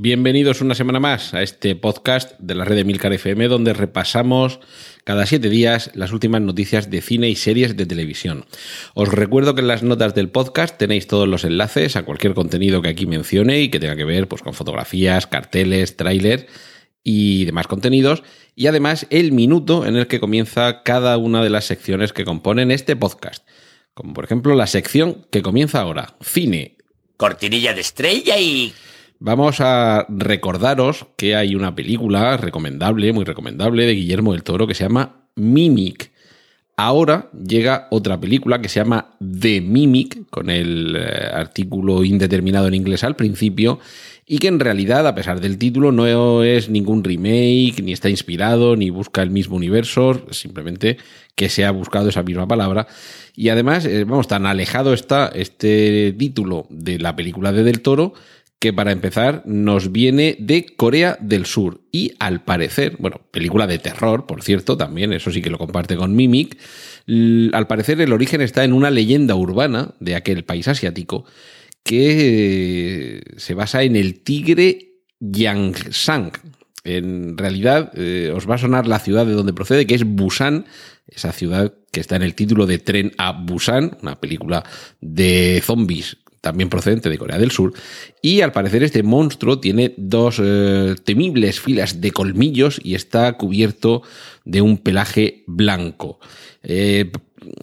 Bienvenidos una semana más a este podcast de la red Emilcar FM donde repasamos cada siete días las últimas noticias de cine y series de televisión. Os recuerdo que en las notas del podcast tenéis todos los enlaces a cualquier contenido que aquí mencione y que tenga que ver pues, con fotografías, carteles, tráiler y demás contenidos, y además el minuto en el que comienza cada una de las secciones que componen este podcast, como por ejemplo la sección que comienza ahora, cine. Cortinilla de estrella y... Vamos a recordaros que hay una película recomendable, muy recomendable, de Guillermo del Toro que se llama Mimic. Ahora llega otra película que se llama The Mimic, con el eh, artículo indeterminado en inglés al principio, y que en realidad, a pesar del título, no es ningún remake, ni está inspirado, ni busca el mismo universo, simplemente que se ha buscado esa misma palabra. Y además, eh, vamos, tan alejado está este título de la película de Del Toro, que para empezar nos viene de Corea del Sur y al parecer, bueno, película de terror, por cierto, también, eso sí que lo comparte con Mimic, al parecer el origen está en una leyenda urbana de aquel país asiático que se basa en el tigre Yangsang. En realidad eh, os va a sonar la ciudad de donde procede, que es Busan, esa ciudad que está en el título de Tren a Busan, una película de zombies también procedente de Corea del Sur, y al parecer este monstruo tiene dos eh, temibles filas de colmillos y está cubierto de un pelaje blanco. Eh,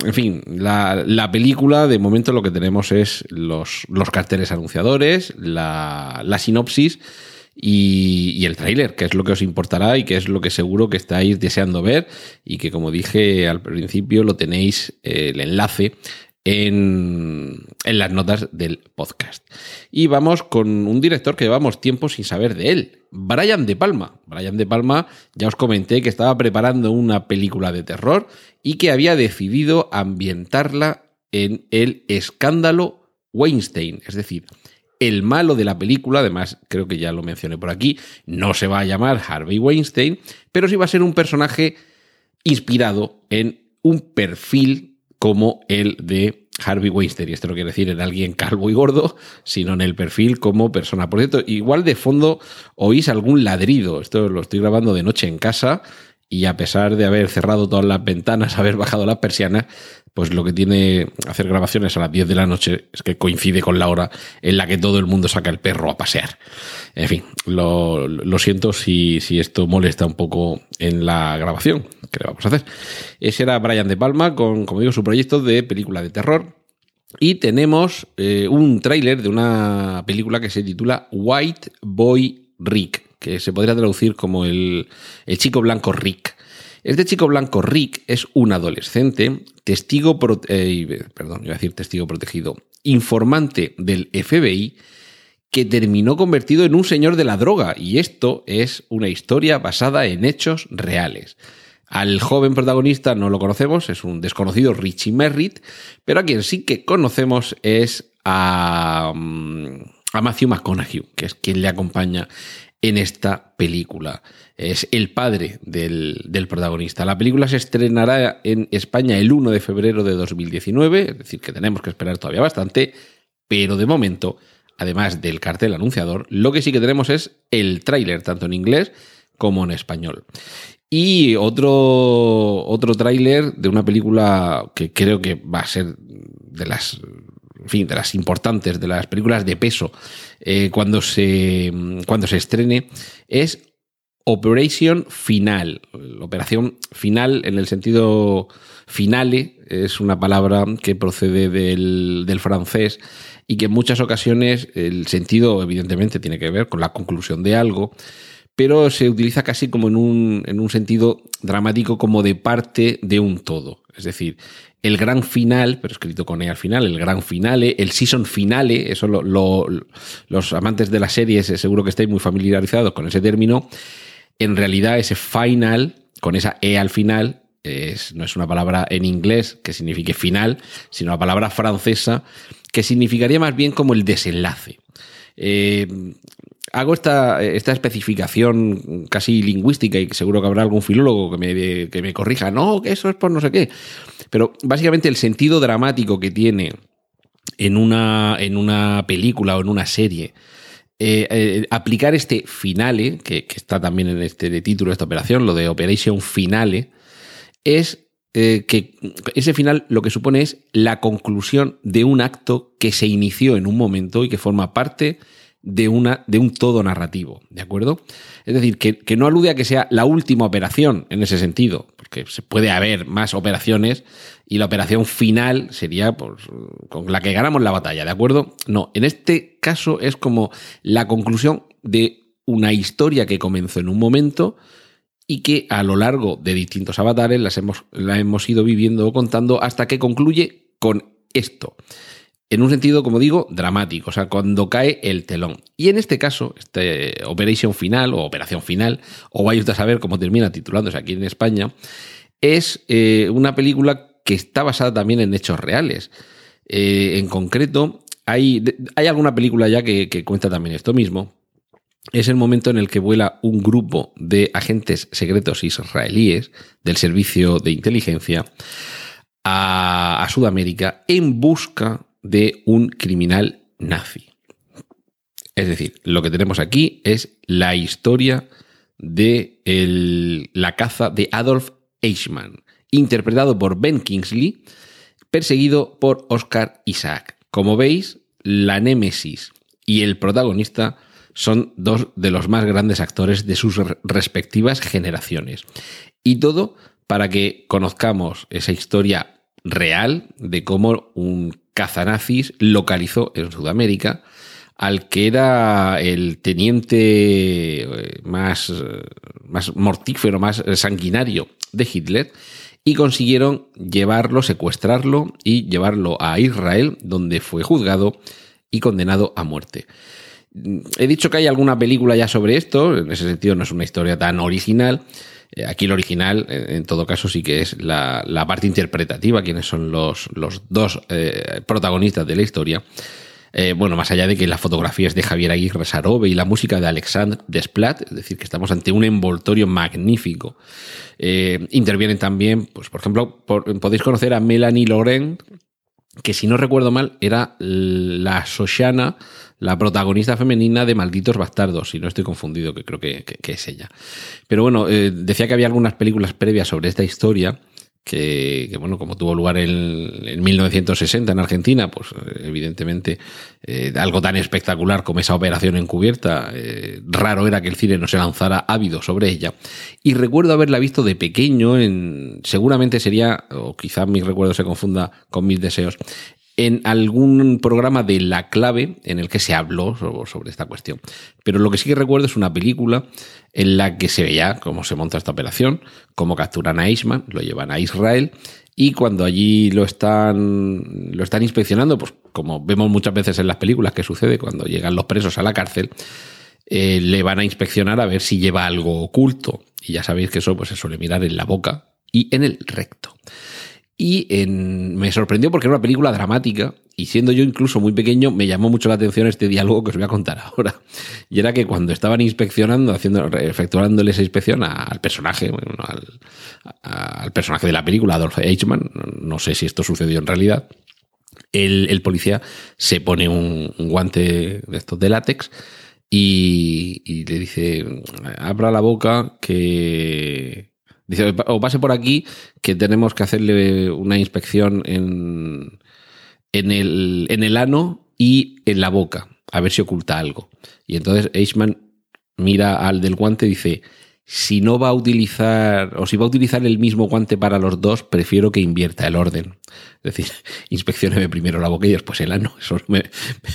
en fin, la, película, de momento lo que tenemos es los, los carteles anunciadores, la, sinopsis y, el tráiler, que es lo que os importará y que es lo que seguro que estáis deseando ver y que como dije al principio lo tenéis eh, el enlace en, las notas del podcast. Y vamos con un director que llevamos tiempo sin saber de él, Brian De Palma. Brian De Palma, ya os comenté que estaba preparando una película de terror y que había decidido ambientarla en el escándalo Weinstein, es decir, el malo de la película, además creo que ya lo mencioné por aquí, no se va a llamar Harvey Weinstein, pero sí va a ser un personaje inspirado en un perfil como el de Harvey Weinstein. Y esto no quiere decir en alguien calvo y gordo, sino en el perfil como persona. Por cierto, igual de fondo oís algún ladrido. Esto lo estoy grabando de noche en casa y a pesar de haber cerrado todas las ventanas, haber bajado las persianas, pues lo que tiene hacer grabaciones a las 10 de la noche es que coincide con la hora en la que todo el mundo saca el perro a pasear. En fin, lo, siento si, si, esto molesta un poco en la grabación. ¿Qué vamos a hacer? Ese era Brian De Palma con, como digo, su proyecto de película de terror. Y tenemos eh, un tráiler de una película que se titula White Boy Rick, que se podría traducir como el, el chico blanco Rick. Este chico blanco Rick es un adolescente, testigo, eh, perdón, iba a decir testigo protegido, informante del FBI que terminó convertido en un señor de la droga y esto es una historia basada en hechos reales. Al joven protagonista no lo conocemos, es un desconocido Richie Merritt, pero a quien sí que conocemos es a, mm, a Matthew McConaughey, que es quien le acompaña en esta película. Es el padre del, protagonista. La película se estrenará en España el 1 de febrero de 2019, es decir, que tenemos que esperar todavía bastante, pero de momento, además del cartel anunciador, lo que sí que tenemos es el tráiler, tanto en inglés como en español. Y otro, otro tráiler de una película que creo que va a ser de las en fin, de las importantes, de las películas de peso, eh, cuando, se, cuando se estrene, es Operation Final. Operación final en el sentido finale es una palabra que procede del, del, francés y que en muchas ocasiones el sentido evidentemente tiene que ver con la conclusión de algo, pero se utiliza casi como en un, en un sentido dramático como de parte de un todo. Es decir, el gran final, pero escrito con E al final, el gran finale, el season finale, eso los amantes de las series seguro que estáis muy familiarizados con ese término. En realidad, ese final, con esa E al final, no es una palabra en inglés que signifique final, sino una palabra francesa que significaría más bien como el desenlace. Eh, hago esta, esta, especificación casi lingüística y seguro que habrá algún filólogo que me, que me corrija, no, que eso es por no sé qué. Pero básicamente el sentido dramático que tiene en una, en una película o en una serie, eh, eh, aplicar este finale, que, está también en este de título de esta operación, lo de Operation Finale, es eh, que ese final lo que supone es la conclusión de un acto que se inició en un momento y que forma parte de, una, de un todo narrativo, ¿de acuerdo? Es decir, que, que, no alude a que sea la última operación en ese sentido, porque se puede haber más operaciones y la operación final sería pues, con la que ganamos la batalla, ¿de acuerdo? No, en este caso es como la conclusión de una historia que comenzó en un momento, y que a lo largo de distintos avatares las hemos, la hemos ido viviendo o contando hasta que concluye con esto. En un sentido, como digo, dramático, o sea, cuando cae el telón. Y en este caso, este Operation Final o Operación Final, o vaya a saber cómo termina titulándose aquí en España, es eh, una película que está basada también en hechos reales. Eh, en concreto, hay, hay alguna película ya que cuenta también esto mismo, es el momento en el que vuela un grupo de agentes secretos israelíes del servicio de inteligencia a, Sudamérica en busca de un criminal nazi. Es decir, lo que tenemos aquí es la historia de la caza de Adolf Eichmann, interpretado por Ben Kingsley, perseguido por Oscar Isaac. Como veis, la némesis y el protagonista son dos de los más grandes actores de sus respectivas generaciones. Y todo para que conozcamos esa historia real de cómo un cazanazis localizó en Sudamérica al que era el teniente eh, más, más mortífero, más sanguinario de Hitler, y consiguieron llevarlo, secuestrarlo y llevarlo a Israel, donde fue juzgado y condenado a muerte. He dicho que hay alguna película ya sobre esto, en ese sentido no es una historia tan original. Eh, aquí lo original, en todo caso, sí que es la, parte interpretativa, quienes son los, los dos eh, protagonistas de la historia. Eh, bueno, más allá de que la fotografía es de Javier Aguirre Sarobe y la música de Alexandre Desplat, es decir, que estamos ante un envoltorio magnífico. intervienen también, pues, por ejemplo, podéis conocer a Melanie Laurent, que si no recuerdo mal, era la Soshana la protagonista femenina de Malditos Bastardos, si no estoy confundido, que creo que, es ella. Pero bueno, eh, decía que había algunas películas previas sobre esta historia. Que, bueno, como tuvo lugar en, 1960 en Argentina, pues evidentemente eh, algo tan espectacular como esa operación encubierta, eh, raro era que el cine no se lanzara ávido sobre ella. Y recuerdo haberla visto de pequeño, en, seguramente sería, o quizás mi recuerdo se confunda con mis deseos, en algún programa de La Clave en el que se habló sobre esta cuestión. Pero lo que sí que recuerdo es una película en la que se veía cómo se monta esta operación, cómo capturan a Eichmann, lo llevan a Israel y cuando allí lo están, lo están inspeccionando, pues como vemos muchas veces en las películas que sucede cuando llegan los presos a la cárcel, eh, le van a inspeccionar a ver si lleva algo oculto. Y ya sabéis que eso pues, se suele mirar en la boca y en el recto. Y me sorprendió porque era una película dramática y siendo yo incluso muy pequeño me llamó mucho la atención este diálogo que os voy a contar ahora. Y era que cuando estaban inspeccionando, haciendo, efectuándole esa inspección al personaje, al, personaje de la película, Adolf Eichmann, no sé si esto sucedió en realidad, el, policía se pone un, guante de estos de látex y, y le dice, abra la boca que Dice, o pase por aquí que tenemos que hacerle una inspección en, en, el, en el ano y en la boca, a ver si oculta algo. Y entonces Eichmann mira al del guante y dice, si no va a utilizar, o si va a utilizar el mismo guante para los dos, prefiero que invierta el orden. Es decir, inspeccioneme primero la boca y después el ano. Eso me,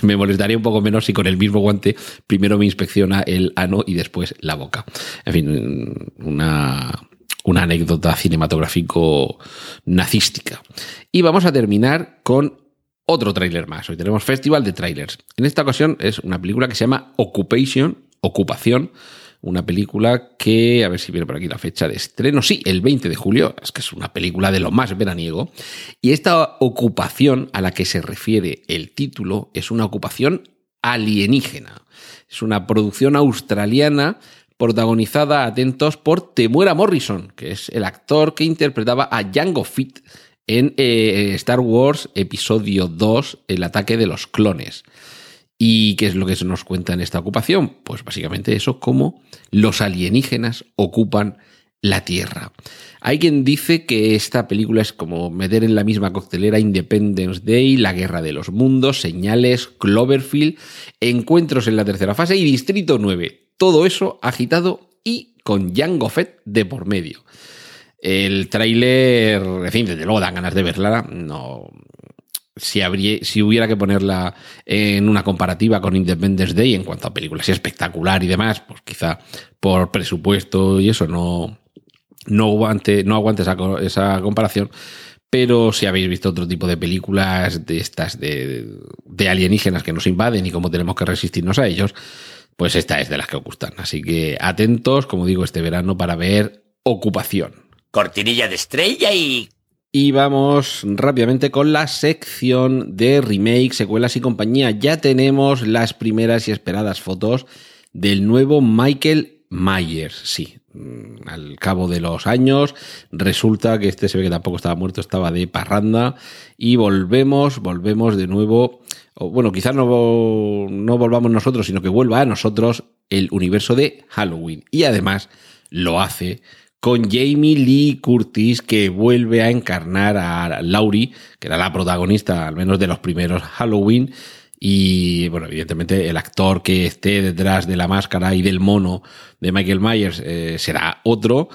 me, molestaría un poco menos si con el mismo guante primero me inspecciona el ano y después la boca. En fin, una, una anécdota cinematográfico nazística. Y vamos a terminar con otro tráiler más. Hoy tenemos Festival de Trailers. En esta ocasión es una película que se llama Occupation, Ocupación, una película que, a ver si viene por aquí la fecha de estreno, sí, el 20 de julio, es que es una película de lo más veraniego, y esta ocupación a la que se refiere el título es una ocupación alienígena. Es una producción australiana protagonizada, atentos, por Temuera Morrison, que es el actor que interpretaba a Jango Fett en eh, Star Wars Episodio 2, El ataque de los clones. ¿Y qué es lo que se nos cuenta en esta ocupación? Pues básicamente eso, cómo los alienígenas ocupan la Tierra. Hay quien dice que esta película es como meter en la misma coctelera Independence Day, La Guerra de los Mundos, Señales, Cloverfield, Encuentros en la tercera fase y Distrito 9. Todo eso agitado y con Jango Fett de por medio. El tráiler, en fin, desde luego dan ganas de verla. No, si, si hubiera que ponerla en una comparativa con Independence Day en cuanto a películas espectacular y demás, pues quizá por presupuesto y eso no, no aguante, no aguante esa, esa comparación. Pero si habéis visto otro tipo de películas de estas de, de alienígenas que nos invaden y cómo tenemos que resistirnos a ellos, pues esta es de las que os gustan. Así que atentos, como digo, este verano para ver Ocupación. Cortinilla de estrella y y vamos rápidamente con la sección de remake, secuelas y compañía. Ya tenemos las primeras y esperadas fotos del nuevo Michael Myers. Sí, mm, al cabo de los años resulta que este se ve que tampoco estaba muerto, estaba de parranda. Y volvemos, volvemos de nuevo. O, bueno, quizás no, no volvamos nosotros, sino que vuelva a nosotros el universo de Halloween. Y además lo hace con Jamie Lee Curtis, que vuelve a encarnar a Laurie, que era la protagonista, al menos de los primeros Halloween. Y bueno, evidentemente el actor que esté detrás de la máscara y del mono de Michael Myers eh, será otro,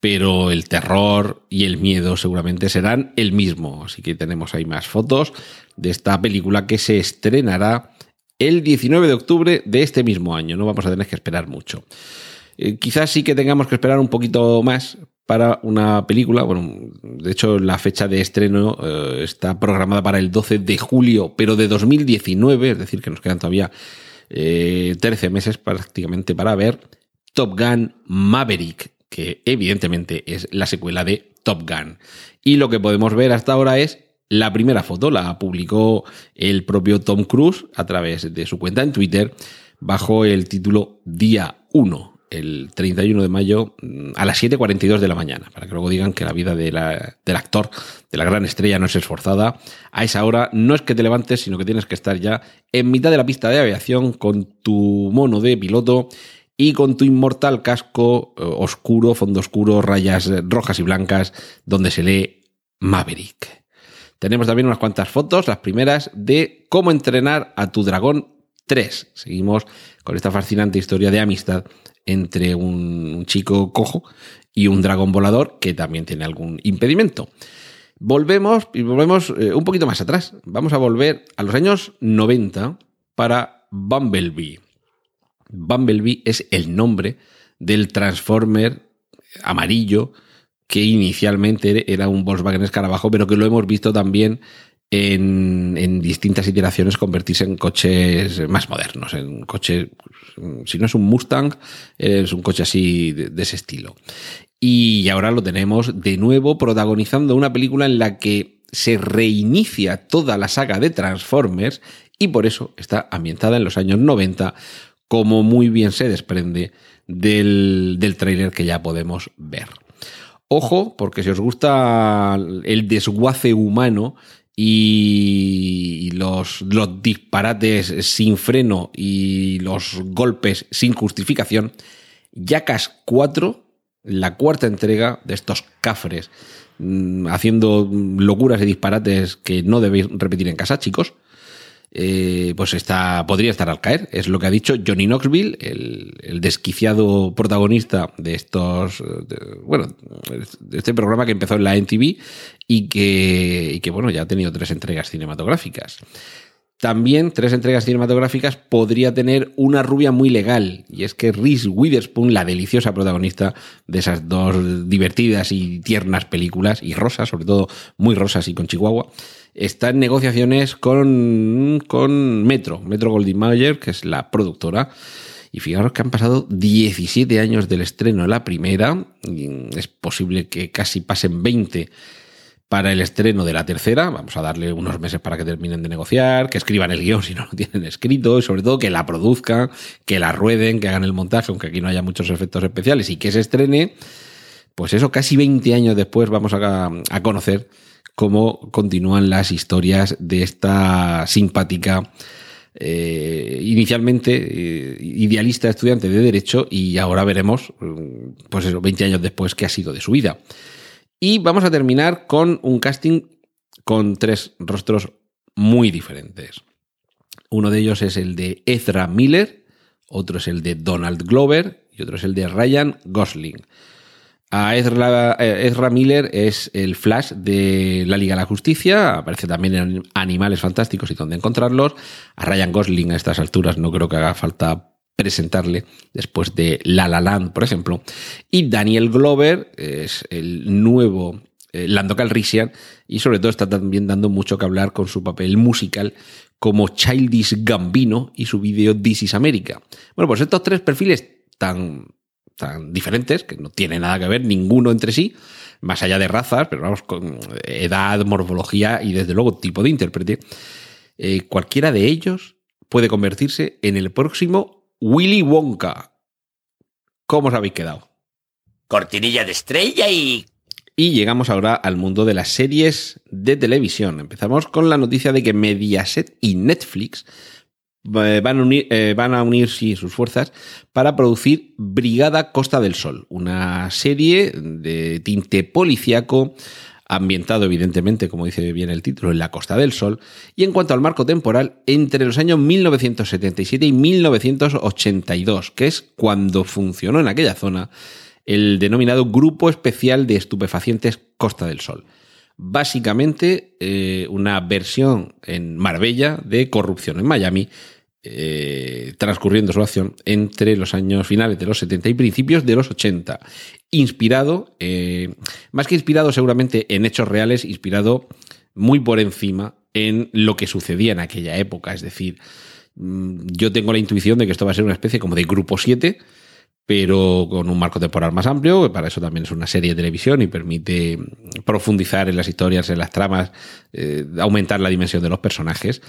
pero el terror y el miedo seguramente serán el mismo. Así que tenemos ahí más fotos de esta película que se estrenará el 19 de octubre de este mismo año. No vamos a tener que esperar mucho. Eh, quizás sí que tengamos que esperar un poquito más para una película. Bueno, de hecho, la fecha de estreno eh, está programada para el 12 de julio, pero de 2019, es decir, que nos quedan todavía 13 eh, meses prácticamente para ver Top Gun Maverick, que evidentemente es la secuela de Top Gun. Y lo que podemos ver hasta ahora es la primera foto, la publicó el propio Tom Cruise a través de su cuenta en Twitter bajo el título Día 1 el 31 de mayo mm, a las 7.42 de la mañana, para que luego digan que la vida de del actor, de la gran estrella, no es esforzada. A esa hora no es que te levantes, sino que tienes que estar ya en mitad de la pista de aviación con tu mono de piloto y con tu inmortal casco eh, oscuro, fondo oscuro, rayas rojas y blancas, donde se lee Maverick. Tenemos también unas cuantas fotos, las primeras de cómo entrenar a tu dragón 3. Seguimos con esta fascinante historia de amistad entre un, chico cojo y un dragón volador que también tiene algún impedimento. Volvemos y volvemos eh, un poquito más atrás. Vamos a volver a los años 90 para Bumblebee. Bumblebee es el nombre del Transformer amarillo que inicialmente era un Volkswagen Escarabajo, pero que lo hemos visto también en, distintas iteraciones convertirse en coches más modernos, en coches, si no es un Mustang, es un coche así de, ese estilo. Y ahora lo tenemos de nuevo protagonizando una película en la que se reinicia toda la saga de Transformers y por eso está ambientada en los años 90, como muy bien se desprende del, del que ya podemos ver. Ojo, porque si os gusta el desguace humano y los, disparates sin freno y los golpes sin justificación, Jackass 4, la cuarta entrega de estos cafres, mm, haciendo locuras y disparates que no debéis repetir en casa, chicos, eh, pues está, podría estar al caer. Es lo que ha dicho Johnny Knoxville, el, desquiciado protagonista de estos, bueno, de este programa que empezó en la NTV y que, y que, bueno, ya ha tenido tres entregas cinematográficas. También tres entregas cinematográficas podría tener una rubia muy legal, y es que Reese Witherspoon, la deliciosa protagonista de esas dos divertidas y tiernas películas, y rosas, sobre todo muy rosas y con Chihuahua, está en negociaciones con, con Metro, Metro Goldwyn Mayer, que es la productora. Y fijaros que han pasado 17 años del estreno de la primera, es posible que casi pasen 20 para el estreno de la tercera. Vamos a darle unos meses para que terminen de negociar, que escriban el guion si no lo tienen escrito, y sobre todo que la produzcan, que la rueden, que hagan el montaje, aunque aquí no haya muchos efectos especiales, y que se estrene. Pues eso, casi 20 años después vamos a, a conocer cómo continúan las historias de esta simpática eh, inicialmente eh, idealista estudiante de Derecho y ahora veremos, mm, pues eso, 20 años después, qué ha sido de su vida. Y vamos a terminar con un casting con tres rostros muy diferentes. Uno de ellos es el de Ezra Miller, otro es el de Donald Glover y otro es el de Ryan Gosling. A Ezra, eh, Miller es el Flash de la Liga de la Justicia, aparece también en Animales Fantásticos y donde encontrarlos. A Ryan Gosling a estas alturas no creo que haga falta presentarle después de La La Land, por ejemplo. Y Daniel Glover es el nuevo eh, Lando Calrissian y sobre todo está también dando mucho que hablar con su papel musical como Childish Gambino y su vídeo This is America. Bueno, pues estos tres perfiles tan tan diferentes, que no tienen nada que ver ninguno entre sí, más allá de razas, pero vamos, con edad, morfología y desde luego tipo de intérprete, eh, cualquiera de ellos puede convertirse en el próximo Willy Wonka. ¿Cómo os habéis quedado? Cortinilla de estrella y... Y llegamos ahora al mundo de las series de televisión. Empezamos con la noticia de que Mediaset y Netflix eh, van a unir, eh, van a unir sus fuerzas para producir Brigada Costa del Sol, una serie de tinte policiaco ambientado evidentemente, como dice bien el título, en la Costa del Sol, y en cuanto al marco temporal, entre los años 1977 y 1982, que es cuando funcionó en aquella zona el denominado Grupo Especial de Estupefacientes Costa del Sol. Básicamente eh, una versión en Marbella de corrupción en Miami, eh, transcurriendo su acción entre los años finales de los 70 y principios de los 80. Inspirado, eh, más que inspirado seguramente en hechos reales, inspirado muy por encima en lo que sucedía en aquella época. Es decir, mm, yo tengo la intuición de que esto va a ser una especie como de grupo 7, pero con un marco temporal más amplio, para eso también es una serie de televisión y permite profundizar en las historias, en las tramas, eh, aumentar la dimensión de los personajes.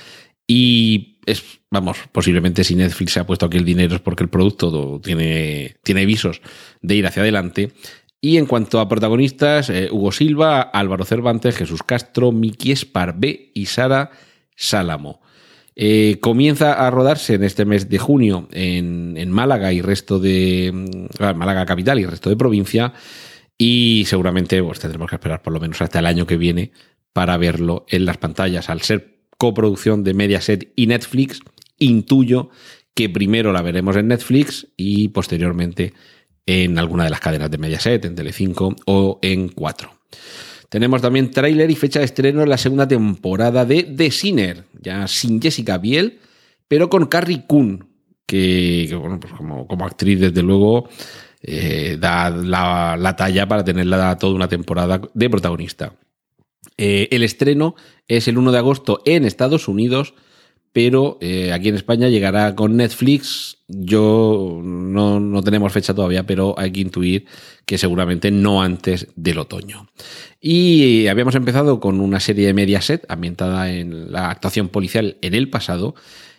Y es, vamos, posiblemente si Netflix se ha puesto aquí el dinero es porque el producto tiene, tiene visos de ir hacia adelante. Y en cuanto a protagonistas, eh, Hugo Silva, Álvaro Cervantes, Jesús Castro, Miki Esparvé y Sara Sálamo. Eh, comienza a rodarse en este mes de junio en, Málaga y resto de mm, Málaga capital y resto de provincia y seguramente pues, tendremos que esperar por lo menos hasta el año que viene para verlo en las pantallas al ser coproducción de Mediaset y Netflix, intuyo que primero la veremos en Netflix y posteriormente en alguna de las cadenas de Mediaset, en Telecinco o en 4. Tenemos también tráiler y fecha de estreno en la segunda temporada de The Sinner, ya sin Jessica Biel, pero con Carrie Coon, que, bueno, pues como, actriz desde luego eh, da la, la, talla para tenerla toda una temporada de protagonista. Eh, el estreno es el 1 de agosto en Estados Unidos, pero eh, aquí en España llegará con Netflix. Yo no, tenemos fecha todavía, pero hay que intuir que seguramente no antes del otoño. Y habíamos empezado con una serie de Mediaset ambientada en la actuación policial en el pasado.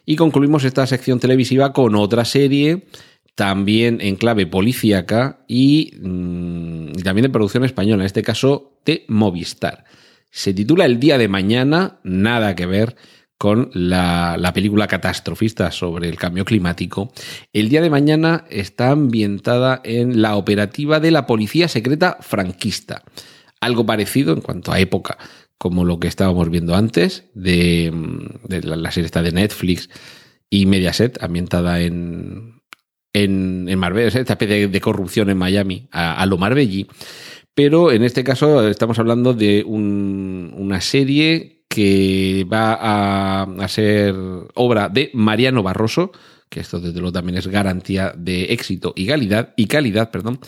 Y concluimos esta sección televisiva con otra serie también en clave policíaca y, mm, también de producción española, en este caso de Movistar. Se titula El día de mañana, nada que ver con la, película catastrofista sobre el cambio climático. El día de mañana está ambientada en la operativa de la policía secreta franquista. Algo parecido en cuanto a época, como lo que estábamos viendo antes de, la, serie esta de Netflix y Mediaset, ambientada en, en, Marbella, esta especie de, corrupción en Miami, a, a lo Marbellí. Pero en este caso estamos hablando de una serie que va a, ser obra de Mariano Barroso, que esto desde luego también es garantía de éxito y calidad, y calidad, perdón,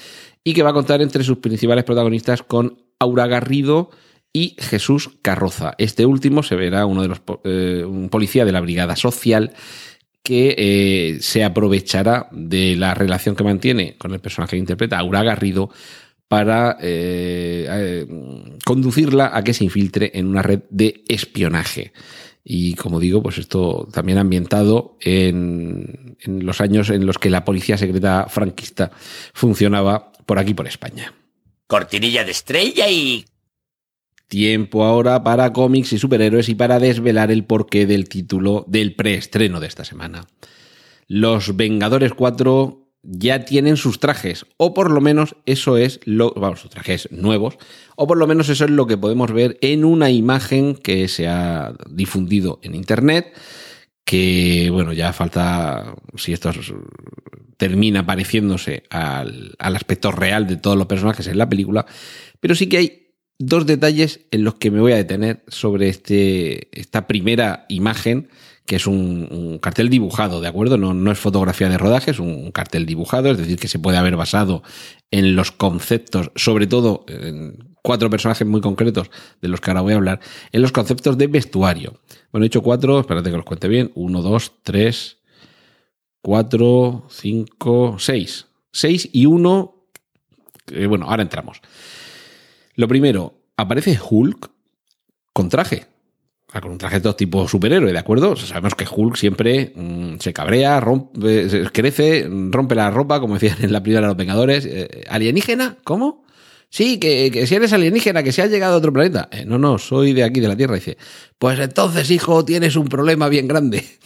y que va a contar entre sus principales protagonistas con Aura Garrido y Jesús Carroza. Este último se verá uno de los eh, un policía de la Brigada Social que eh, se aprovechará de la relación que mantiene con el personaje que interpreta, Aura Garrido, para eh, eh, conducirla a que se infiltre en una red de espionaje. Y como digo, pues esto también ambientado en, en los años en los que la policía secreta franquista funcionaba por aquí, por España. Cortinilla de estrella y... Tiempo ahora para cómics y superhéroes y para desvelar el porqué del título del preestreno de esta semana. Los Vengadores 4 ya tienen sus trajes, o por lo menos eso es lo, vamos, trajes nuevos, o por lo menos eso es lo que podemos ver en una imagen que se ha difundido en internet, que bueno, ya falta si esto termina pareciéndose al, al aspecto real de todos los personajes en la película, pero sí que hay dos detalles en los que me voy a detener sobre este, esta primera imagen que es un, cartel dibujado, ¿de acuerdo? No, no, es fotografía de rodaje, es un cartel dibujado, es decir, que se puede haber basado en los conceptos, sobre todo en cuatro personajes muy concretos de los que ahora voy a hablar, en los conceptos de vestuario. Bueno, he hecho cuatro, espérate que los cuente bien, uno, dos, tres, cuatro, cinco, seis. Seis y uno, bueno, ahora entramos. Lo primero, aparece Hulk con traje con un traje tipo superhéroe, ¿de acuerdo? sabemos que Hulk siempre mm, se cabrea, rompe, crece, rompe la ropa, como decían en la primera de los Vengadores. Eh, ¿Alienígena? ¿Cómo? Sí, que, si eres alienígena, que se ha llegado a otro planeta. Eh, no, no, soy de aquí, de la Tierra. Dice, pues entonces, hijo, tienes un problema bien grande.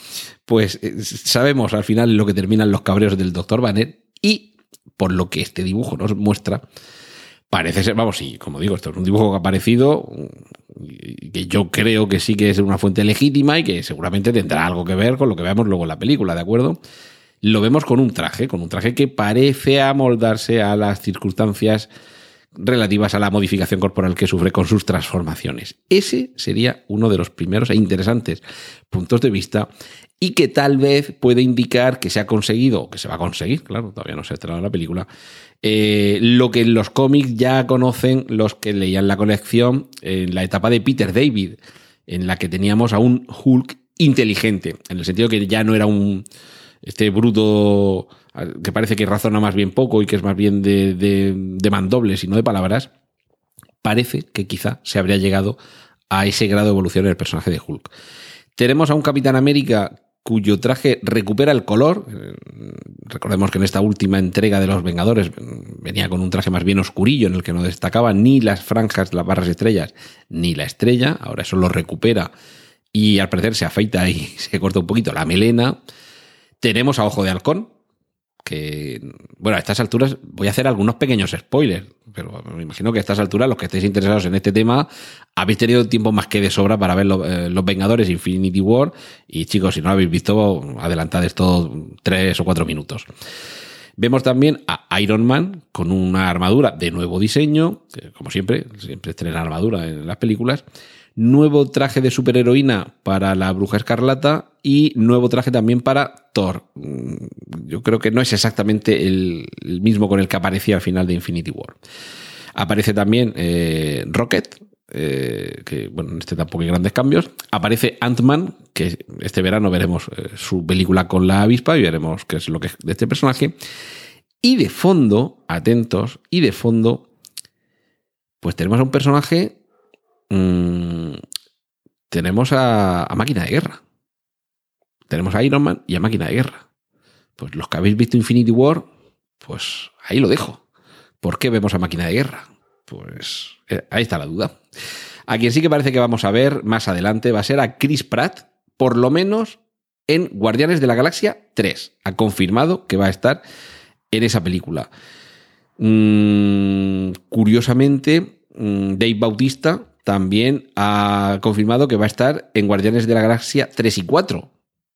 Pues eh, sabemos al final lo que terminan los cabreos del Dr. Banner y por lo que este dibujo nos muestra, parece ser, vamos, sí, como digo, esto es un dibujo que ha aparecido, que yo creo que sí que es una fuente legítima y que seguramente tendrá algo que ver con lo que veamos luego en la película, ¿de acuerdo? Lo vemos con un traje, con un traje que parece amoldarse a las circunstancias relativas a la modificación corporal que sufre con sus transformaciones. Ese sería uno de los primeros e interesantes puntos de vista y que tal vez puede indicar que se ha conseguido, que se va a conseguir, claro, todavía no se ha estrenado la película, eh, lo que en los cómics ya conocen los que leían la colección en la etapa de Peter David, en la que teníamos a un Hulk inteligente, en el sentido que ya no era un este bruto que parece que razona más bien poco y que es más bien de, de, de mandobles y no de palabras, parece que quizá se habría llegado a ese grado de evolución en el personaje de Hulk. Tenemos a un Capitán América cuyo traje recupera el color. Recordemos que en esta última entrega de Los Vengadores venía con un traje más bien oscurillo en el que no destacaba ni las franjas, las barras estrellas, ni la estrella. Ahora eso lo recupera y al parecer se afeita y se corta un poquito la melena. Tenemos a Ojo de Halcón, que, bueno, a estas alturas voy a hacer algunos pequeños spoilers, pero me imagino que a estas alturas los que estéis interesados en este tema habéis tenido tiempo más que de sobra para ver eh, Los Vengadores Infinity War y chicos, si no lo habéis visto, adelantad esto tres o cuatro minutos. Vemos también a Iron Man con una armadura de nuevo diseño, como siempre, siempre estrena armadura en las películas nuevo traje de superheroína para la Bruja Escarlata y nuevo traje también para Thor. Mm, yo creo que no es exactamente el, mismo con el que aparecía al final de Infinity War. Aparece también eh, Rocket, eh, que bueno, en este tampoco hay grandes cambios. Aparece Ant-Man, que este verano veremos eh, su película con la avispa y veremos qué es lo que es de este personaje. Y de fondo, atentos, y de fondo, pues tenemos a un personaje Mm, tenemos a, Máquina de Guerra. Tenemos a Iron Man y a Máquina de Guerra. Pues los que habéis visto Infinity War, pues ahí lo dejo. ¿Por qué vemos a Máquina de Guerra? Pues eh, ahí está la duda. A quien sí que parece que vamos a ver más adelante va a ser a Chris Pratt, por lo menos en Guardianes de la Galaxia 3. Ha confirmado que va a estar en esa película. Mm, curiosamente, mm, Dave Bautista también ha confirmado que va a estar en Guardianes de la Galaxia 3 y 4.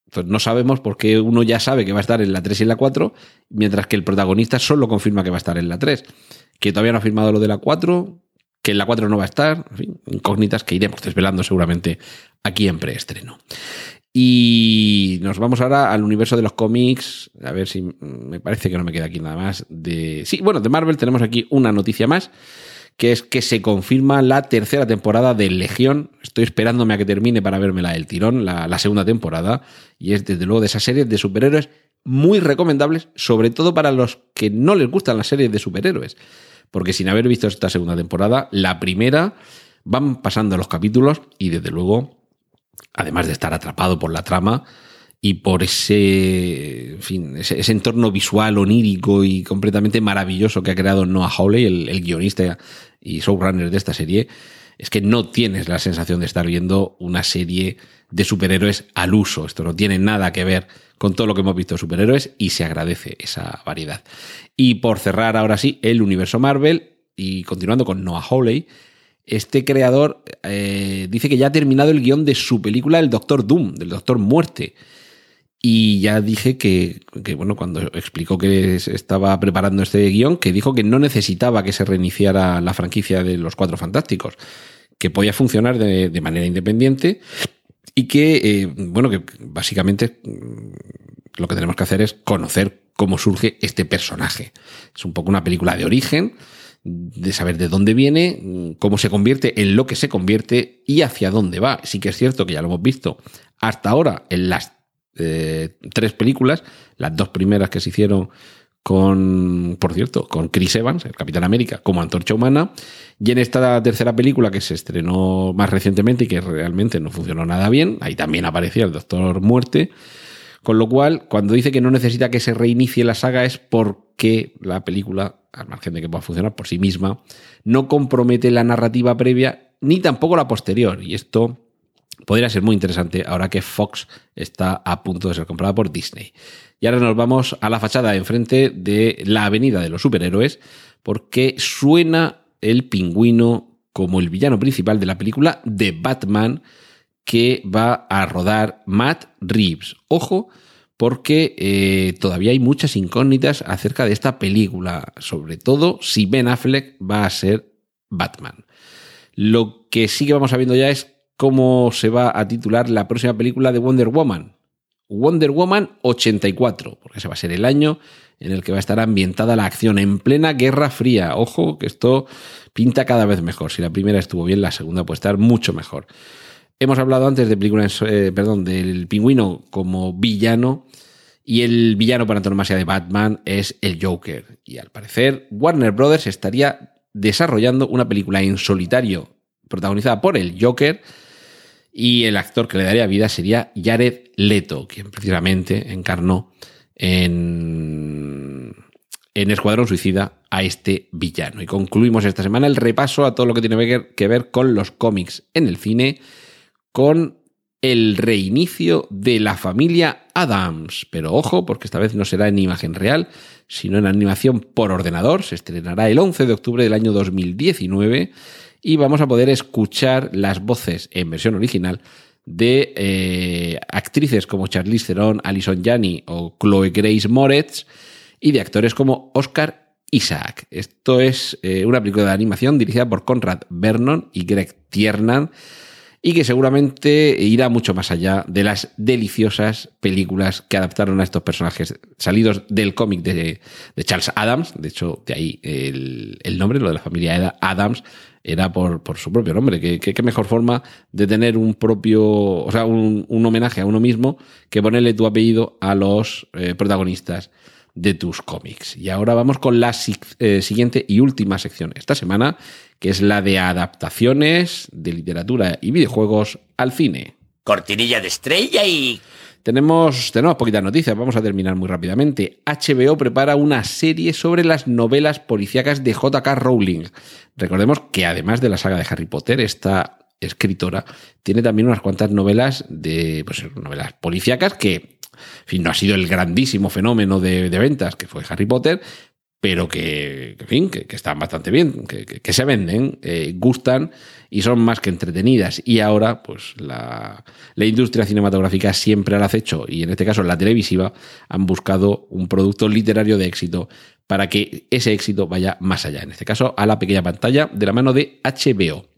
Entonces no sabemos por qué uno ya sabe que va a estar en la 3 y la 4, mientras que el protagonista solo confirma que va a estar en la 3. Que todavía no ha firmado lo de la 4, que en la 4 no va a estar, en fin, incógnitas que iremos desvelando seguramente aquí en preestreno. Y nos vamos ahora al universo de los cómics. A ver si me parece que no me queda aquí nada más. De... Sí, bueno, de Marvel tenemos aquí una noticia más que es que se confirma la tercera temporada de Legión, estoy esperándome a que termine para vérmela el tirón, la, segunda temporada, y es desde luego de esas series de superhéroes muy recomendables, sobre todo para los que no les gustan las series de superhéroes. Porque sin haber visto esta segunda temporada, la primera van pasando los capítulos y desde luego, además de estar atrapado por la trama, y por ese, en fin, ese, ese, entorno visual onírico y completamente maravilloso que ha creado Noah Hawley, el, el guionista y showrunner de esta serie, es que no tienes la sensación de estar viendo una serie de superhéroes al uso. Esto no tiene nada que ver con todo lo que hemos visto de superhéroes y se agradece esa variedad. Y por cerrar ahora sí el universo Marvel y continuando con Noah Hawley, este creador eh, dice que ya ha terminado el guion de su película El Doctor Doom, del Doctor Muerte. Y ya dije que, que, bueno, cuando explicó que estaba preparando este guion, que dijo que no necesitaba que se reiniciara la franquicia de los Cuatro Fantásticos, que podía funcionar de, de manera independiente y que, eh, bueno, que básicamente lo que tenemos que hacer es conocer cómo surge este personaje. Es un poco una película de origen, de saber de dónde viene, cómo se convierte, en lo que se convierte y hacia dónde va. Sí que es cierto que ya lo hemos visto hasta ahora en las eh, tres películas, las dos primeras que se hicieron con, por cierto, con Chris Evans, el Capitán América, como antorcha humana, y en esta tercera película que se estrenó más recientemente y que realmente no funcionó nada bien, ahí también aparecía el Doctor Muerte, con lo cual, cuando dice que no necesita que se reinicie la saga es porque la película, al margen de que pueda funcionar por sí misma, no compromete la narrativa previa ni tampoco la posterior, y esto podría ser muy interesante ahora que Fox está a punto de ser comprada por Disney. Y ahora nos vamos a la fachada enfrente de la Avenida de los Superhéroes, porque suena el pingüino como el villano principal de la película de Batman que va a rodar Matt Reeves. Ojo, porque eh, todavía hay muchas incógnitas acerca de esta película, sobre todo si Ben Affleck va a ser Batman. Lo que sí que vamos sabiendo ya es cómo se va a titular la próxima película de Wonder Woman. Wonder Woman 84, porque ese va a ser el año en el que va a estar ambientada la acción en plena Guerra Fría. Ojo, que esto pinta cada vez mejor. Si la primera estuvo bien, la segunda puede estar mucho mejor. Hemos hablado antes de películas, eh, perdón, del pingüino como villano. Y el villano por antonomasia de Batman es el Joker. Y al parecer, Warner Brothers estaría desarrollando una película en solitario protagonizada por el Joker y el actor que le daría vida sería Jared Leto, quien precisamente encarnó en, en Escuadrón Suicida a este villano. Y concluimos esta semana el repaso a todo lo que tiene que ver con los cómics en el cine, con el reinicio de la familia Adams. Pero ojo, porque esta vez no será en imagen real, sino en animación por ordenador. Se estrenará el 11 de octubre del año 2019 y vamos a poder escuchar las voces en versión original de eh, actrices como Charlize Theron, Alison Janney o Chloe Grace Moretz y de actores como Oscar Isaac. Esto es eh, una película de animación dirigida por Conrad Vernon y Greg Tiernan y que seguramente irá mucho más allá de las deliciosas películas que adaptaron a estos personajes salidos del cómic de, Charles Adams. De hecho, de ahí el, nombre, lo de la familia Adams, era por, su propio nombre. ¿Qué, mejor forma de tener un propio, o sea, un, un, homenaje a uno mismo que ponerle tu apellido a los eh, protagonistas de tus cómics. Y ahora vamos con la eh, siguiente y última sección esta semana, que es la de adaptaciones de literatura y videojuegos al cine. Cortinilla de estrella y... Tenemos, tenemos poquitas noticias, vamos a terminar muy rápidamente. HBO prepara una serie sobre las novelas policíacas de JK Rowling. Recordemos que además de la saga de Harry Potter, esta escritora tiene también unas cuantas novelas de pues, novelas policíacas que en fin, no ha sido el grandísimo fenómeno de, ventas que fue Harry Potter, pero que, en fin, que, están bastante bien, que, que se venden, eh, gustan y son más que entretenidas. Y ahora, pues la, la, industria cinematográfica siempre al acecho, y en este caso la televisiva, han buscado un producto literario de éxito para que ese éxito vaya más allá. En este caso, a la pequeña pantalla de la mano de HBO.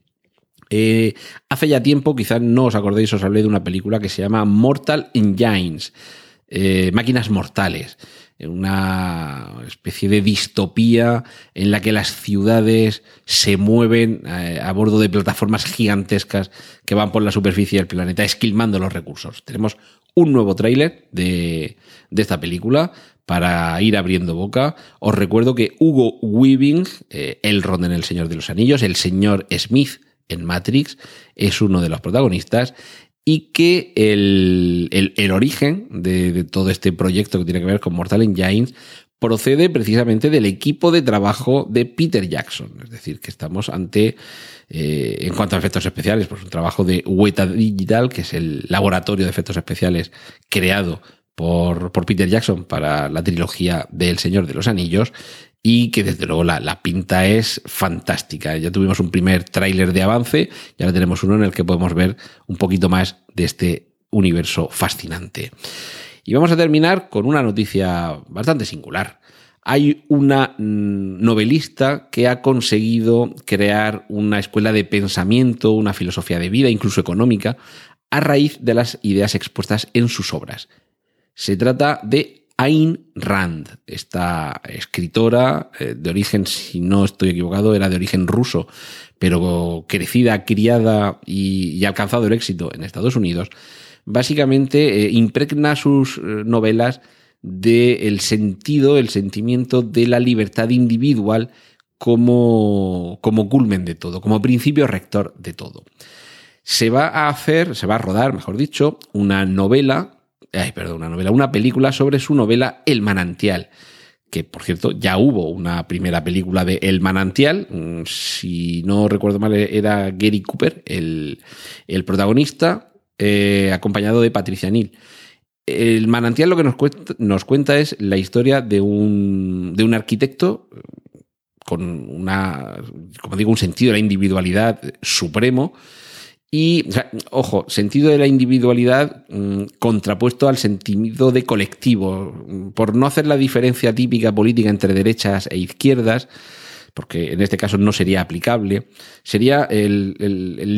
Eh, hace ya tiempo, quizás no os acordéis, os hablé de una película que se llama Mortal Engines, eh, Máquinas Mortales una especie de distopía en la que las ciudades se mueven eh, a bordo de plataformas gigantescas que van por la superficie del planeta, esquilmando los recursos. Tenemos un nuevo tráiler de, de, esta película para ir abriendo boca. Os recuerdo que Hugo Weaving, eh, el Ron en El Señor de los Anillos, el señor Smith en Matrix, es uno de los protagonistas y que el, origen de, todo este proyecto que tiene que ver con Mortal Engines procede precisamente del equipo de trabajo de Peter Jackson. Es decir, que estamos ante, eh, en cuanto a efectos especiales, pues un trabajo de Weta Digital, que es el laboratorio de efectos especiales creado por, por Peter Jackson para la trilogía de El Señor de los Anillos, y que desde luego la, pinta es fantástica. Ya tuvimos un primer tráiler de avance y ahora tenemos uno en el que podemos ver un poquito más de este universo fascinante. Y vamos a terminar con una noticia bastante singular. Hay una mm, novelista que ha conseguido crear una escuela de pensamiento, una filosofía de vida, incluso económica, a raíz de las ideas expuestas en sus obras. Se trata de Ayn Rand, esta escritora eh, de origen, si no estoy equivocado, era de origen ruso, pero crecida, criada y, alcanzado el éxito en Estados Unidos, básicamente eh, impregna sus eh, novelas del sentido, el sentimiento de la libertad individual como, como culmen de todo, como principio rector de todo. Se va a hacer, se va a rodar, mejor dicho, una novela ay, perdón, una novela, una película sobre su novela El manantial que por cierto ya hubo una primera película de El Manantial, mm, si no recuerdo mal era Gary Cooper, el, protagonista, eh, acompañado de Patricia Neal. El Manantial lo que nos cuenta, nos cuenta es la historia de un, de un arquitecto con una, como digo, un sentido de la individualidad supremo, y, ojo, sentido de la individualidad mm, contrapuesto al sentido de colectivo. Por no hacer la diferencia típica política entre derechas e izquierdas, porque en este caso no sería aplicable, sería el,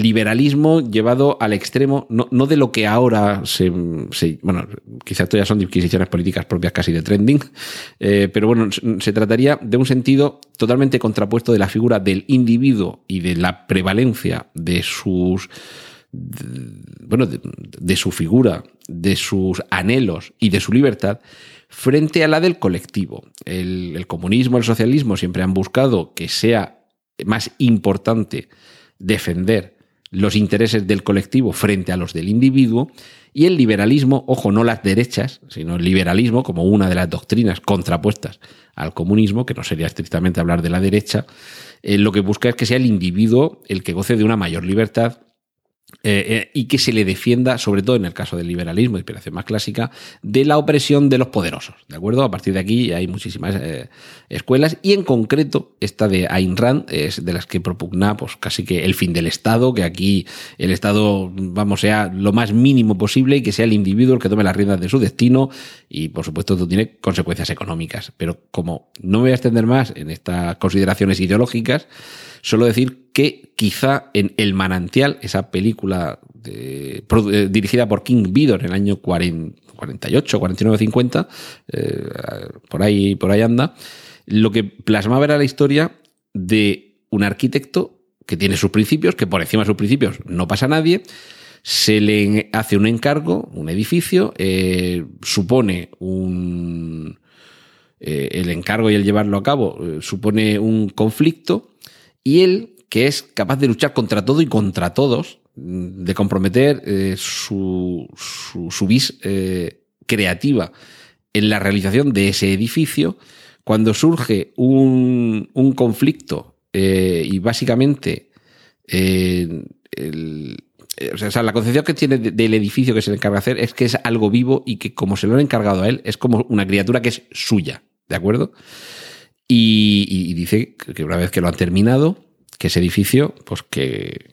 liberalismo llevado al extremo, no, de lo que ahora se, Bueno, quizás esto ya son disquisiciones políticas propias casi de trending, eh, pero bueno, se trataría de un sentido totalmente contrapuesto de la figura del individuo y de la prevalencia de sus bueno, de, su figura, de sus anhelos y de su libertad frente a la del colectivo. El, comunismo, el socialismo siempre han buscado que sea más importante defender los intereses del colectivo frente a los del individuo y el liberalismo, ojo, no las derechas, sino el liberalismo como una de las doctrinas contrapuestas al comunismo, que no sería estrictamente hablar de la derecha, eh, lo que busca es que sea el individuo el que goce de una mayor libertad eh, eh, y que se le defienda, sobre todo en el caso del liberalismo, inspiración más clásica, de la opresión de los poderosos. ¿De acuerdo? A partir de aquí hay muchísimas eh, escuelas y en concreto esta de Ayn Rand es de las que propugna pues casi que el fin del Estado, que aquí el Estado, vamos, sea lo más mínimo posible y que sea el individuo el que tome las riendas de su destino y por supuesto esto tiene consecuencias económicas. Pero como no me voy a extender más en estas consideraciones ideológicas, Solo decir que quizá en El Manantial, esa película eh, dirigida por King Vidor en el año 48, 49, 50, por, ahí, por ahí anda, lo que plasmaba era la historia de un arquitecto que tiene sus principios, que por encima de sus principios no pasa nadie, se le hace un encargo, un edificio, eh, supone un... Eh, el encargo y el llevarlo a cabo supone un conflicto y él, que es capaz de luchar contra todo y contra todos, mm, de comprometer eh, su, su, vis eh, creativa en la realización de ese edificio, cuando surge un, un conflicto eh, y básicamente o sea, la concepción que tiene del edificio que se le encarga de hacer es que es algo vivo y que como se lo han encargado a él, es como una criatura que es suya, ¿de acuerdo? Y, dice que una vez que lo han terminado, que ese edificio, pues que,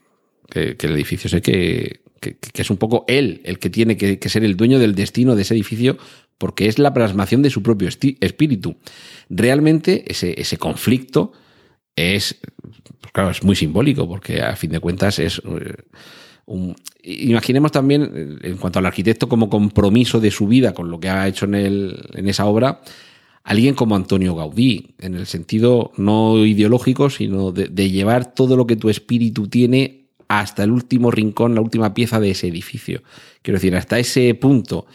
el edificio sé que, que, es un poco él el que tiene que, ser el dueño del destino de ese edificio porque es la plasmación de su propio espíritu. Realmente ese, conflicto es, pues claro, es muy simbólico porque a fin de cuentas es... Eh, un, imaginemos también, en cuanto al arquitecto, como compromiso de su vida con lo que ha hecho en, el, en esa obra, alguien como Antonio Gaudí, en el sentido no ideológico, sino de, de llevar todo lo que tu espíritu tiene hasta el último rincón, la última pieza de ese edificio. Quiero decir, hasta ese punto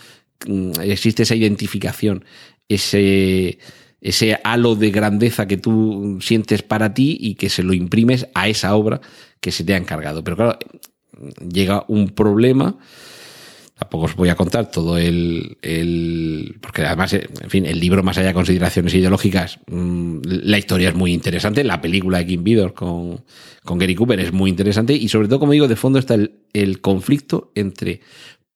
mm, existe esa identificación, ese, ese halo de grandeza que tú sientes para ti y que se lo imprimes a esa obra que se te ha encargado. Pero claro, llega un problema. Tampoco os voy a contar todo el, el, Porque además, en fin, el libro, más allá de consideraciones ideológicas, mm, la historia es muy interesante. La película de Kim Vidor con, con Gary Cooper es muy interesante. Y sobre todo, como digo, de fondo está el, el conflicto entre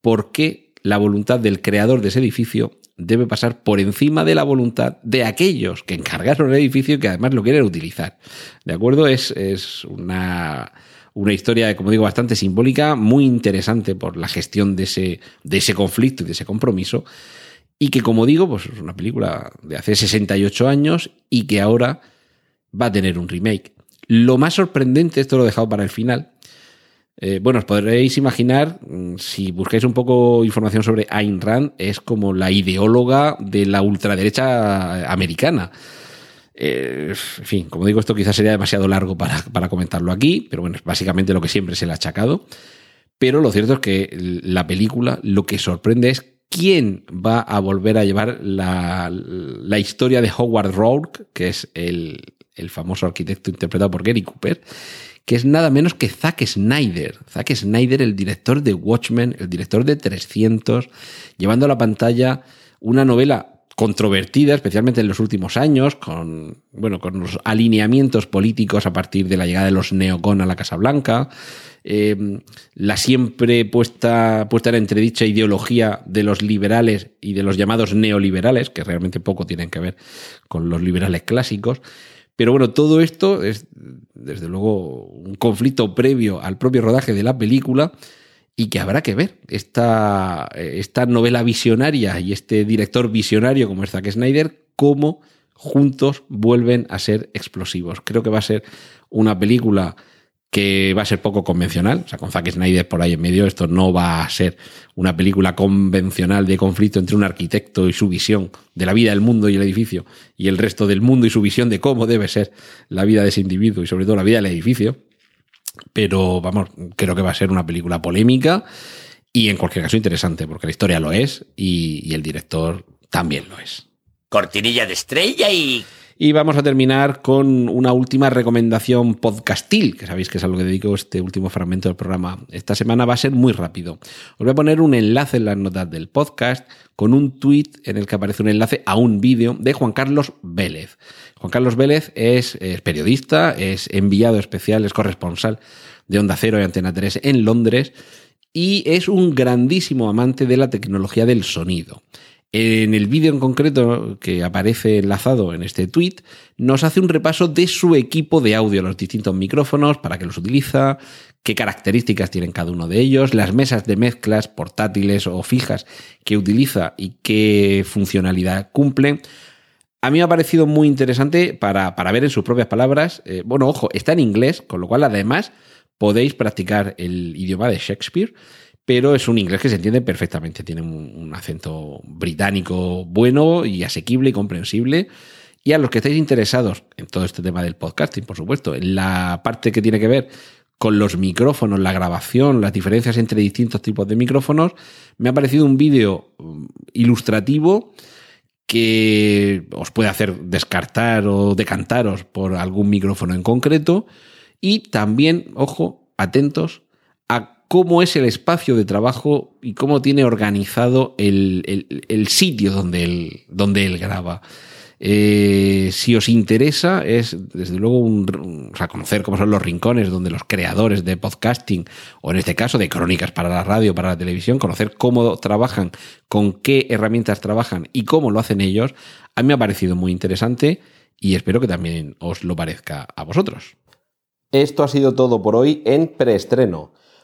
por qué la voluntad del creador de ese edificio debe pasar por encima de la voluntad de aquellos que encargaron el edificio y que además lo quieren utilizar. ¿De acuerdo? Es, es una una historia, como digo, bastante simbólica, muy interesante por la gestión de ese, de ese conflicto y de ese compromiso. Y que, como digo, pues es una película de hace 68 años y que ahora va a tener un remake. Lo más sorprendente, esto lo he dejado para el final. Eh, bueno, os podréis imaginar, mm, si buscáis un poco información sobre Ayn Rand, es como la ideóloga de la ultraderecha americana. Eh, en fin, como digo, esto quizás sería demasiado largo para, comentarlo aquí, pero bueno, es básicamente lo que siempre se le ha achacado. Pero lo cierto es que la película lo que sorprende es quién va a volver a llevar la, historia de Howard Rourke, que es el, el, famoso arquitecto interpretado por Gary Cooper, que es nada menos que Zack Snyder. Zack Snyder, el director de Watchmen, el director de 300, llevando a la pantalla una novela controvertida, especialmente en los últimos años, con, bueno, con los alineamientos políticos a partir de la llegada de los neocon a la Casa Blanca, em, la siempre puesta, puesta en entredicha ideología de los liberales y de los llamados neoliberales, que realmente poco tienen que ver con los liberales clásicos. Pero bueno, todo esto es, desde luego, un conflicto previo al propio rodaje de la película y que habrá que ver esta, esta novela visionaria y este director visionario como es Zack Snyder, cómo juntos vuelven a ser explosivos. Creo que va a ser una película que va a ser poco convencional, o sea, con Zack Snyder por ahí en medio, esto no va a ser una película convencional de conflicto entre un arquitecto y su visión de la vida del mundo y el edificio, y el resto del mundo y su visión de cómo debe ser la vida de ese individuo y sobre todo la vida del edificio. Pero vamos, creo que va a ser una película polémica y en cualquier caso interesante, porque la historia lo es y, el director también lo es. Cortinilla de estrella y y vamos a terminar con una última recomendación podcastil, que sabéis que es a lo que dedico este último fragmento del programa. Esta semana va a ser muy rápido. Os voy a poner un enlace en las notas del podcast con un tweet en el que aparece un enlace a un vídeo de Juan Carlos Vélez. Juan Carlos Vélez es, periodista, es enviado especial, es corresponsal de Onda Cero y Antena 3 en Londres y es un grandísimo amante de la tecnología del sonido. En el vídeo en concreto que aparece enlazado en este tweet, nos hace un repaso de su equipo de audio, los distintos micrófonos, para qué los utiliza, qué características tienen cada uno de ellos, las mesas de mezclas portátiles o fijas que utiliza y qué funcionalidad cumplen. A mí me ha parecido muy interesante para, ver en sus propias palabras. Eh, bueno, ojo, está en inglés, con lo cual además podéis practicar el idioma de Shakespeare pero es un inglés que se entiende perfectamente. Tiene un, acento británico bueno y asequible y comprensible. Y a los que estéis interesados en todo este tema del podcasting, por supuesto, en la parte que tiene que ver con los micrófonos, la grabación, las diferencias entre distintos tipos de micrófonos, me ha parecido un vídeo mm, ilustrativo que os puede hacer descartar o decantaros por algún micrófono en concreto. Y también, ojo, atentos cómo es el espacio de trabajo y cómo tiene organizado el, sitio donde él, donde él graba. Eh, si os interesa, es desde luego un, conocer cómo son los rincones donde los creadores de podcasting, o en este caso de crónicas para la radio, para la televisión, conocer cómo trabajan, con qué herramientas trabajan y cómo lo hacen ellos, a mí me ha parecido muy interesante y espero que también os lo parezca a vosotros. Esto ha sido todo por hoy en preestreno.